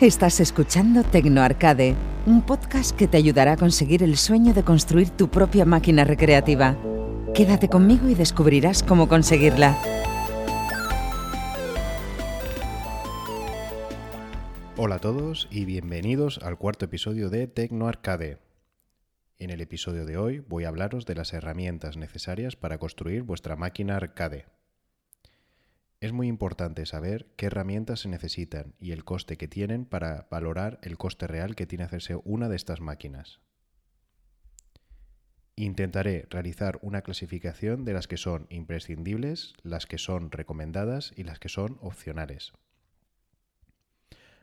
Estás escuchando Tecno Arcade, un podcast que te ayudará a conseguir el sueño de construir tu propia máquina recreativa. Quédate conmigo y descubrirás cómo conseguirla. Hola a todos y bienvenidos al cuarto episodio de Tecno Arcade. En el episodio de hoy voy a hablaros de las herramientas necesarias para construir vuestra máquina arcade. Es muy importante saber qué herramientas se necesitan y el coste que tienen para valorar el coste real que tiene hacerse una de estas máquinas. Intentaré realizar una clasificación de las que son imprescindibles, las que son recomendadas y las que son opcionales.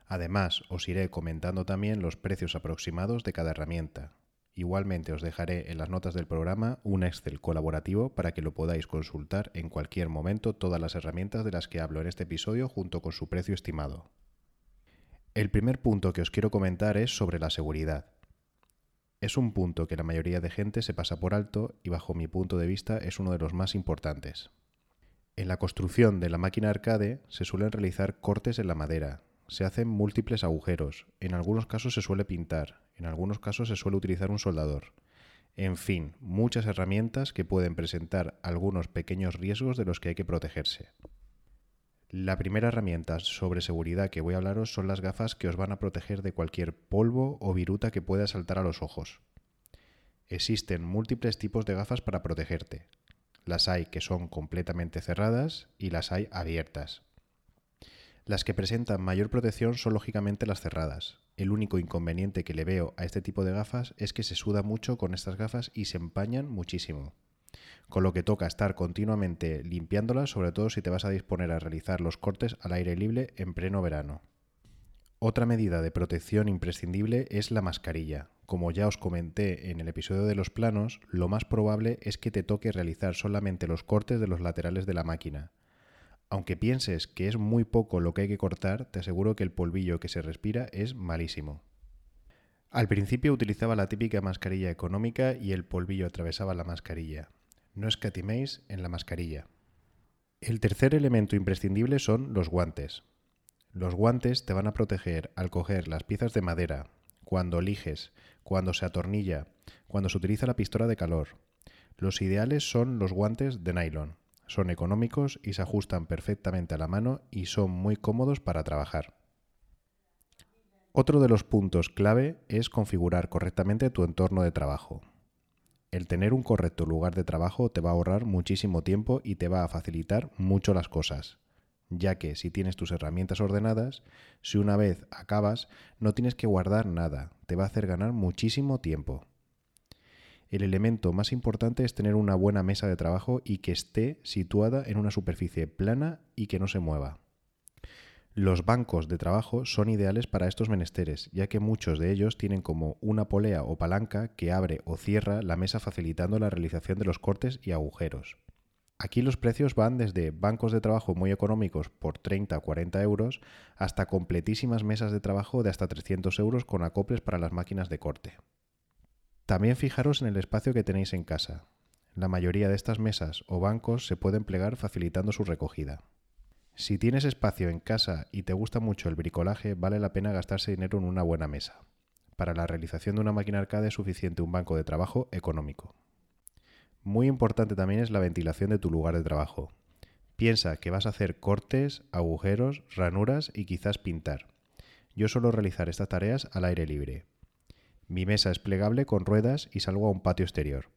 Además, os iré comentando también los precios aproximados de cada herramienta, Igualmente os dejaré en las notas del programa un Excel colaborativo para que lo podáis consultar en cualquier momento todas las herramientas de las que hablo en este episodio junto con su precio estimado. El primer punto que os quiero comentar es sobre la seguridad. Es un punto que la mayoría de gente se pasa por alto y bajo mi punto de vista es uno de los más importantes. En la construcción de la máquina arcade se suelen realizar cortes en la madera, se hacen múltiples agujeros, en algunos casos se suele pintar, en algunos casos se suele utilizar un soldador. En fin, muchas herramientas que pueden presentar algunos pequeños riesgos de los que hay que protegerse. La primera herramienta sobre seguridad que voy a hablaros son las gafas que os van a proteger de cualquier polvo o viruta que pueda saltar a los ojos. Existen múltiples tipos de gafas para protegerte. Las hay que son completamente cerradas y las hay abiertas. Las que presentan mayor protección son lógicamente las cerradas. El único inconveniente que le veo a este tipo de gafas es que se suda mucho con estas gafas y se empañan muchísimo. Con lo que toca estar continuamente limpiándolas, sobre todo si te vas a disponer a realizar los cortes al aire libre en pleno verano. Otra medida de protección imprescindible es la mascarilla. Como ya os comenté en el episodio de los planos, lo más probable es que te toque realizar solamente los cortes de los laterales de la máquina aunque pienses que es muy poco lo que hay que cortar, te aseguro que el polvillo que se respira es malísimo. Al principio utilizaba la típica mascarilla económica y el polvillo atravesaba la mascarilla. No escatiméis en la mascarilla. El tercer elemento imprescindible son los guantes. Los guantes te van a proteger al coger las piezas de madera, cuando lijes, cuando se atornilla, cuando se utiliza la pistola de calor. Los ideales son los guantes de nylon. Son económicos y se ajustan perfectamente a la mano y son muy cómodos para trabajar. Otro de los puntos clave es configurar correctamente tu entorno de trabajo. El tener un correcto lugar de trabajo te va a ahorrar muchísimo tiempo y te va a facilitar mucho las cosas, ya que si tienes tus herramientas ordenadas, si una vez acabas, no tienes que guardar nada, te va a hacer ganar muchísimo tiempo el elemento más importante es tener una buena mesa de trabajo y que esté situada en una superficie plana y que no se mueva. Los bancos de trabajo son ideales para estos menesteres, ya que muchos de ellos tienen como una polea o palanca que abre o cierra la mesa facilitando la realización de los cortes y agujeros. Aquí los precios van desde bancos de trabajo muy económicos por 30 o 40 euros hasta completísimas mesas de trabajo de hasta 300 euros con acoples para las máquinas de corte. También fijaros en el espacio que tenéis en casa. La mayoría de estas mesas o bancos se pueden plegar facilitando su recogida. Si tienes espacio en casa y te gusta mucho el bricolaje, vale la pena gastarse dinero en una buena mesa. Para la realización de una máquina arcade es suficiente un banco de trabajo económico. Muy importante también es la ventilación de tu lugar de trabajo. Piensa que vas a hacer cortes, agujeros, ranuras y quizás pintar. Yo suelo realizar estas tareas al aire libre, mi mesa es plegable con ruedas y salgo a un patio exterior.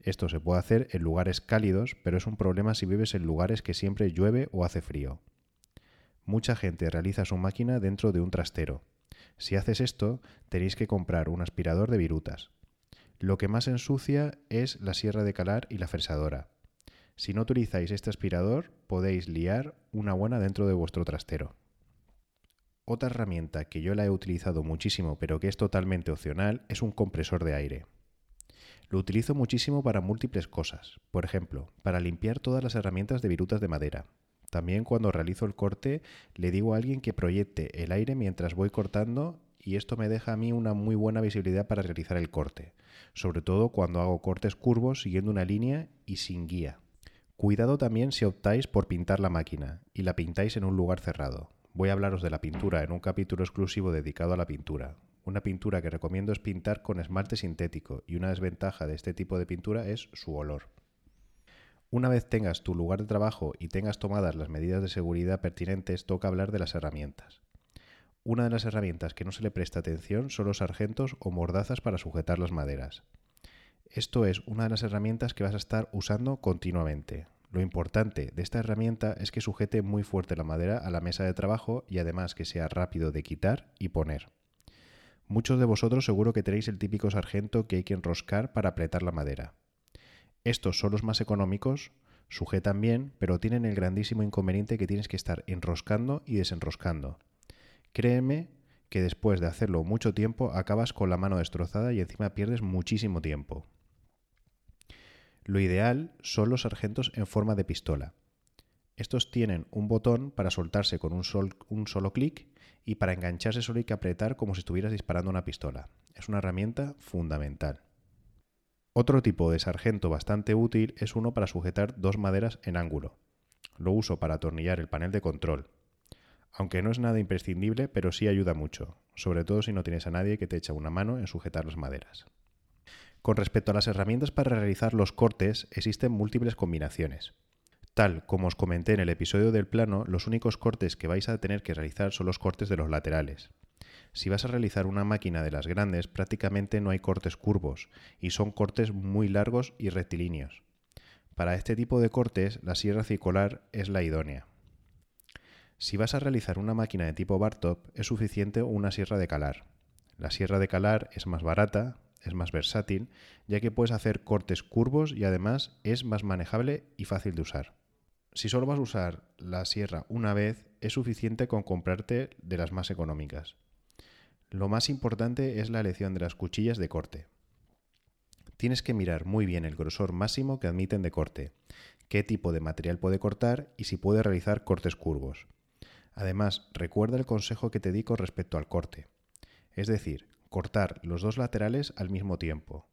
Esto se puede hacer en lugares cálidos, pero es un problema si vives en lugares que siempre llueve o hace frío. Mucha gente realiza su máquina dentro de un trastero. Si haces esto, tenéis que comprar un aspirador de virutas. Lo que más ensucia es la sierra de calar y la fresadora. Si no utilizáis este aspirador, podéis liar una buena dentro de vuestro trastero. Otra herramienta que yo la he utilizado muchísimo pero que es totalmente opcional es un compresor de aire. Lo utilizo muchísimo para múltiples cosas, por ejemplo, para limpiar todas las herramientas de virutas de madera. También cuando realizo el corte le digo a alguien que proyecte el aire mientras voy cortando y esto me deja a mí una muy buena visibilidad para realizar el corte, sobre todo cuando hago cortes curvos siguiendo una línea y sin guía. Cuidado también si optáis por pintar la máquina y la pintáis en un lugar cerrado voy a hablaros de la pintura en un capítulo exclusivo dedicado a la pintura. Una pintura que recomiendo es pintar con esmalte sintético y una desventaja de este tipo de pintura es su olor. Una vez tengas tu lugar de trabajo y tengas tomadas las medidas de seguridad pertinentes, toca hablar de las herramientas. Una de las herramientas que no se le presta atención son los sargentos o mordazas para sujetar las maderas. Esto es una de las herramientas que vas a estar usando continuamente. Lo importante de esta herramienta es que sujete muy fuerte la madera a la mesa de trabajo y además que sea rápido de quitar y poner. Muchos de vosotros seguro que tenéis el típico sargento que hay que enroscar para apretar la madera. Estos son los más económicos, sujetan bien, pero tienen el grandísimo inconveniente que tienes que estar enroscando y desenroscando. Créeme que después de hacerlo mucho tiempo acabas con la mano destrozada y encima pierdes muchísimo tiempo. Lo ideal son los sargentos en forma de pistola. Estos tienen un botón para soltarse con un, solo clic y para engancharse solo hay que apretar como si estuvieras disparando una pistola. Es una herramienta fundamental. Otro tipo de sargento bastante útil es uno para sujetar dos maderas en ángulo. Lo uso para atornillar el panel de control. Aunque no es nada imprescindible, pero sí ayuda mucho, sobre todo si no tienes a nadie que te echa una mano en sujetar las maderas. Con respecto a las herramientas para realizar los cortes, existen múltiples combinaciones. Tal como os comenté en el episodio del plano, los únicos cortes que vais a tener que realizar son los cortes de los laterales. Si vas a realizar una máquina de las grandes, prácticamente no hay cortes curvos y son cortes muy largos y rectilíneos. Para este tipo de cortes, la sierra circular es la idónea. Si vas a realizar una máquina de tipo Bartop, es suficiente una sierra de calar. La sierra de calar es más barata, es más versátil, ya que puedes hacer cortes curvos y además es más manejable y fácil de usar. Si solo vas a usar la sierra una vez, es suficiente con comprarte de las más económicas. Lo más importante es la elección de las cuchillas de corte. Tienes que mirar muy bien el grosor máximo que admiten de corte, qué tipo de material puede cortar y si puede realizar cortes curvos. Además, recuerda el consejo que te di con respecto al corte, es decir, cortar los dos laterales al mismo tiempo.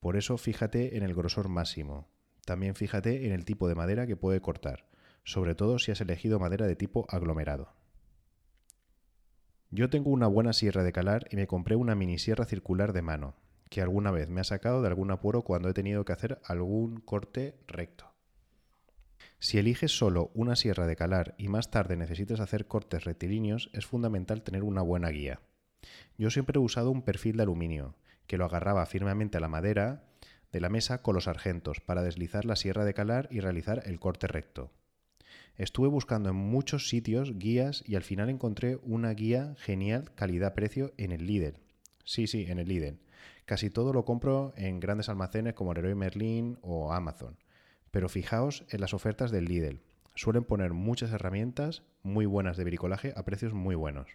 Por eso fíjate en el grosor máximo. También fíjate en el tipo de madera que puede cortar, sobre todo si has elegido madera de tipo aglomerado. Yo tengo una buena sierra de calar y me compré una mini sierra circular de mano, que alguna vez me ha sacado de algún apuro cuando he tenido que hacer algún corte recto. Si eliges solo una sierra de calar y más tarde necesitas hacer cortes rectilíneos, es fundamental tener una buena guía. Yo siempre he usado un perfil de aluminio, que lo agarraba firmemente a la madera de la mesa con los argentos para deslizar la sierra de calar y realizar el corte recto. Estuve buscando en muchos sitios guías y al final encontré una guía genial calidad-precio en el Lidl. Sí, sí, en el Lidl. Casi todo lo compro en grandes almacenes como Leroy Merlin o Amazon. Pero fijaos en las ofertas del Lidl. Suelen poner muchas herramientas muy buenas de bricolaje a precios muy buenos.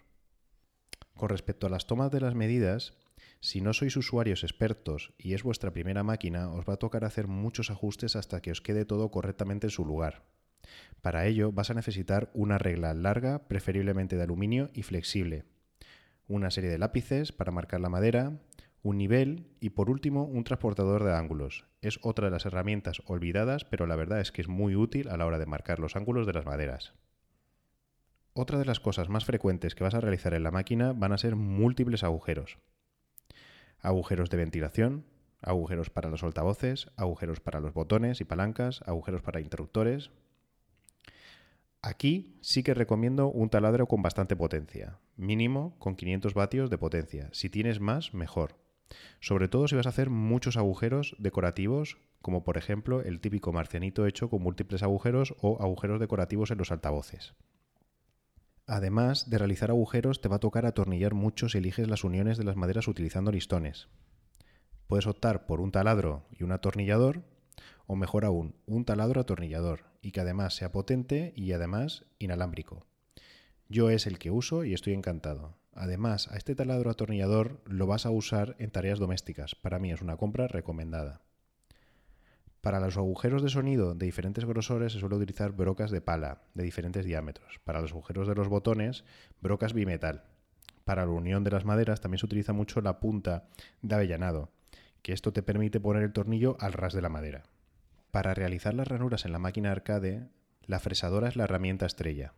Con respecto a las tomas de las medidas, si no sois usuarios expertos y es vuestra primera máquina, os va a tocar hacer muchos ajustes hasta que os quede todo correctamente en su lugar. Para ello vas a necesitar una regla larga, preferiblemente de aluminio y flexible, una serie de lápices para marcar la madera, un nivel y por último un transportador de ángulos. Es otra de las herramientas olvidadas, pero la verdad es que es muy útil a la hora de marcar los ángulos de las maderas. Otra de las cosas más frecuentes que vas a realizar en la máquina van a ser múltiples agujeros. Agujeros de ventilación, agujeros para los altavoces, agujeros para los botones y palancas, agujeros para interruptores, Aquí sí que recomiendo un taladro con bastante potencia, mínimo con 500 vatios de potencia. Si tienes más, mejor. Sobre todo si vas a hacer muchos agujeros decorativos, como por ejemplo el típico marcianito hecho con múltiples agujeros o agujeros decorativos en los altavoces. Además de realizar agujeros, te va a tocar atornillar mucho si eliges las uniones de las maderas utilizando listones. Puedes optar por un taladro y un atornillador, o mejor aún, un taladro atornillador, y que además sea potente y además inalámbrico. Yo es el que uso y estoy encantado. Además, a este taladro atornillador lo vas a usar en tareas domésticas. Para mí es una compra recomendada. Para los agujeros de sonido de diferentes grosores se suele utilizar brocas de pala de diferentes diámetros. Para los agujeros de los botones, brocas bimetal. Para la unión de las maderas también se utiliza mucho la punta de avellanado, que esto te permite poner el tornillo al ras de la madera. Para realizar las ranuras en la máquina arcade, la fresadora es la herramienta estrella.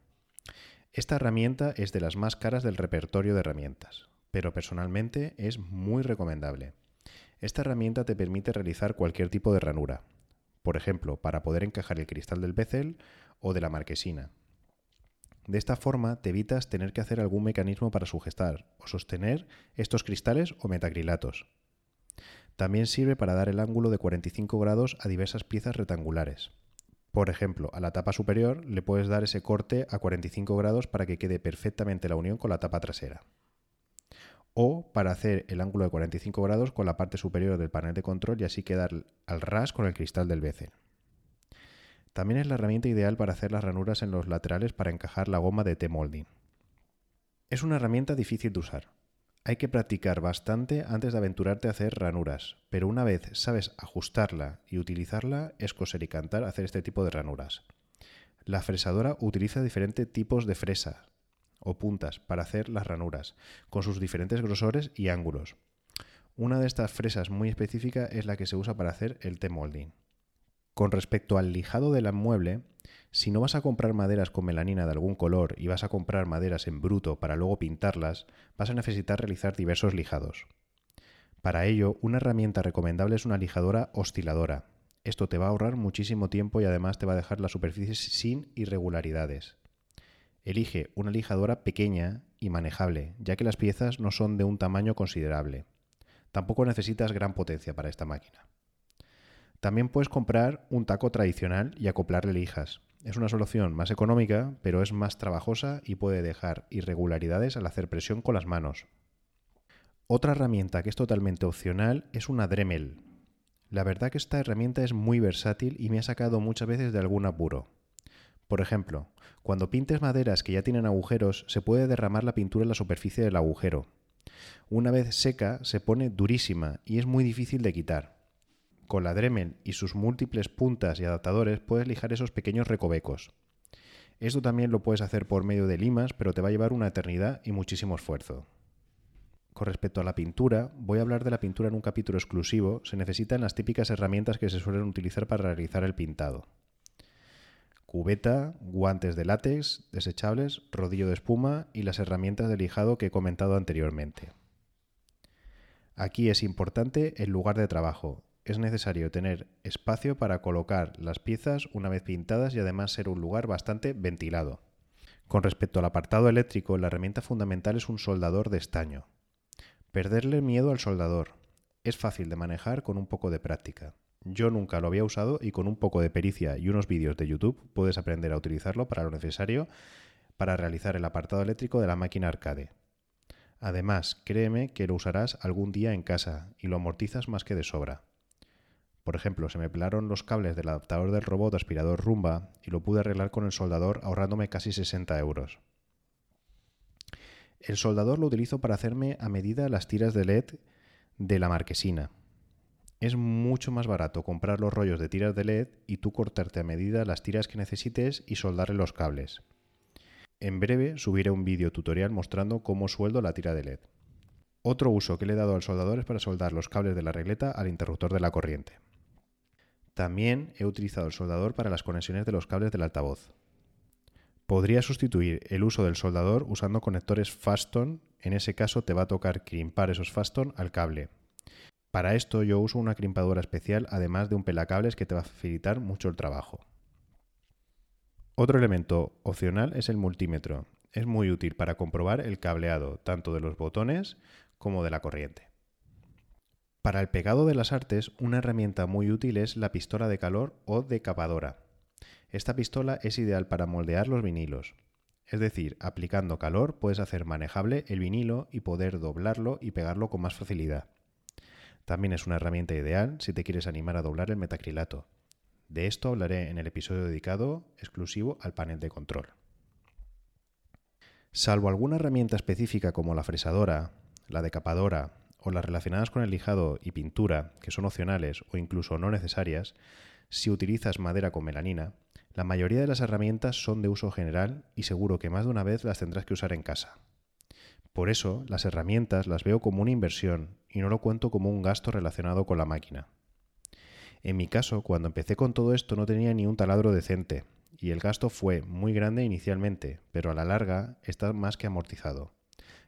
Esta herramienta es de las más caras del repertorio de herramientas, pero personalmente es muy recomendable. Esta herramienta te permite realizar cualquier tipo de ranura, por ejemplo, para poder encajar el cristal del becel o de la marquesina. De esta forma te evitas tener que hacer algún mecanismo para sujetar o sostener estos cristales o metacrilatos. También sirve para dar el ángulo de 45 grados a diversas piezas rectangulares. Por ejemplo, a la tapa superior le puedes dar ese corte a 45 grados para que quede perfectamente la unión con la tapa trasera. O para hacer el ángulo de 45 grados con la parte superior del panel de control y así quedar al ras con el cristal del bezel. También es la herramienta ideal para hacer las ranuras en los laterales para encajar la goma de T-molding. Es una herramienta difícil de usar, hay que practicar bastante antes de aventurarte a hacer ranuras, pero una vez sabes ajustarla y utilizarla, es coser y cantar hacer este tipo de ranuras. La fresadora utiliza diferentes tipos de fresa o puntas para hacer las ranuras, con sus diferentes grosores y ángulos. Una de estas fresas muy específica es la que se usa para hacer el T-molding. Con respecto al lijado del mueble, si no vas a comprar maderas con melanina de algún color y vas a comprar maderas en bruto para luego pintarlas, vas a necesitar realizar diversos lijados. Para ello, una herramienta recomendable es una lijadora osciladora. Esto te va a ahorrar muchísimo tiempo y además te va a dejar la superficie sin irregularidades. Elige una lijadora pequeña y manejable, ya que las piezas no son de un tamaño considerable. Tampoco necesitas gran potencia para esta máquina. También puedes comprar un taco tradicional y acoplarle lijas. Es una solución más económica, pero es más trabajosa y puede dejar irregularidades al hacer presión con las manos. Otra herramienta que es totalmente opcional es una Dremel. La verdad que esta herramienta es muy versátil y me ha sacado muchas veces de algún apuro. Por ejemplo, cuando pintes maderas que ya tienen agujeros, se puede derramar la pintura en la superficie del agujero. Una vez seca, se pone durísima y es muy difícil de quitar. Con la Dremel y sus múltiples puntas y adaptadores puedes lijar esos pequeños recovecos. Esto también lo puedes hacer por medio de limas, pero te va a llevar una eternidad y muchísimo esfuerzo. Con respecto a la pintura, voy a hablar de la pintura en un capítulo exclusivo. Se necesitan las típicas herramientas que se suelen utilizar para realizar el pintado. Cubeta, guantes de látex, desechables, rodillo de espuma y las herramientas de lijado que he comentado anteriormente. Aquí es importante el lugar de trabajo, es necesario tener espacio para colocar las piezas una vez pintadas y además ser un lugar bastante ventilado. Con respecto al apartado eléctrico, la herramienta fundamental es un soldador de estaño. Perderle miedo al soldador. Es fácil de manejar con un poco de práctica. Yo nunca lo había usado y con un poco de pericia y unos vídeos de YouTube puedes aprender a utilizarlo para lo necesario para realizar el apartado eléctrico de la máquina arcade. Además, créeme que lo usarás algún día en casa y lo amortizas más que de sobra. Por ejemplo, se me pelaron los cables del adaptador del robot aspirador Rumba y lo pude arreglar con el soldador ahorrándome casi 60 euros. El soldador lo utilizo para hacerme a medida las tiras de LED de la marquesina. Es mucho más barato comprar los rollos de tiras de LED y tú cortarte a medida las tiras que necesites y soldarle los cables. En breve subiré un vídeo tutorial mostrando cómo sueldo la tira de LED. Otro uso que le he dado al soldador es para soldar los cables de la regleta al interruptor de la corriente. También he utilizado el soldador para las conexiones de los cables del altavoz. Podría sustituir el uso del soldador usando conectores Faston, en ese caso te va a tocar crimpar esos Faston al cable. Para esto yo uso una crimpadora especial además de un pelacables que te va a facilitar mucho el trabajo. Otro elemento opcional es el multímetro. Es muy útil para comprobar el cableado tanto de los botones como de la corriente. Para el pegado de las artes, una herramienta muy útil es la pistola de calor o decapadora. Esta pistola es ideal para moldear los vinilos. Es decir, aplicando calor puedes hacer manejable el vinilo y poder doblarlo y pegarlo con más facilidad. También es una herramienta ideal si te quieres animar a doblar el metacrilato. De esto hablaré en el episodio dedicado exclusivo al panel de control. Salvo alguna herramienta específica como la fresadora, la decapadora o las relacionadas con el lijado y pintura, que son opcionales o incluso no necesarias, si utilizas madera con melanina, la mayoría de las herramientas son de uso general y seguro que más de una vez las tendrás que usar en casa. Por eso, las herramientas las veo como una inversión y no lo cuento como un gasto relacionado con la máquina. En mi caso, cuando empecé con todo esto no tenía ni un taladro decente y el gasto fue muy grande inicialmente, pero a la larga está más que amortizado.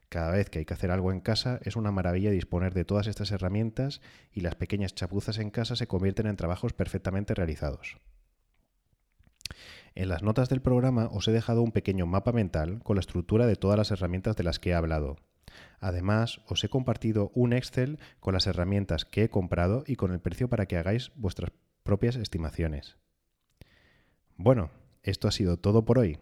Cada vez que hay que hacer algo en casa es una maravilla disponer de todas estas herramientas y las pequeñas chapuzas en casa se convierten en trabajos perfectamente realizados. En las notas del programa os he dejado un pequeño mapa mental con la estructura de todas las herramientas de las que he hablado. Además, os he compartido un Excel con las herramientas que he comprado y con el precio para que hagáis vuestras propias estimaciones. Bueno, esto ha sido todo por hoy.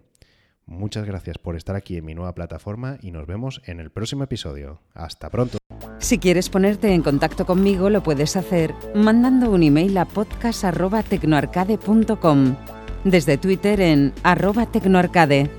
Muchas gracias por estar aquí en mi nueva plataforma y nos vemos en el próximo episodio. Hasta pronto. Si quieres ponerte en contacto conmigo, lo puedes hacer mandando un email a podcast.tecnoarcade.com, desde Twitter en arroba tecnoarcade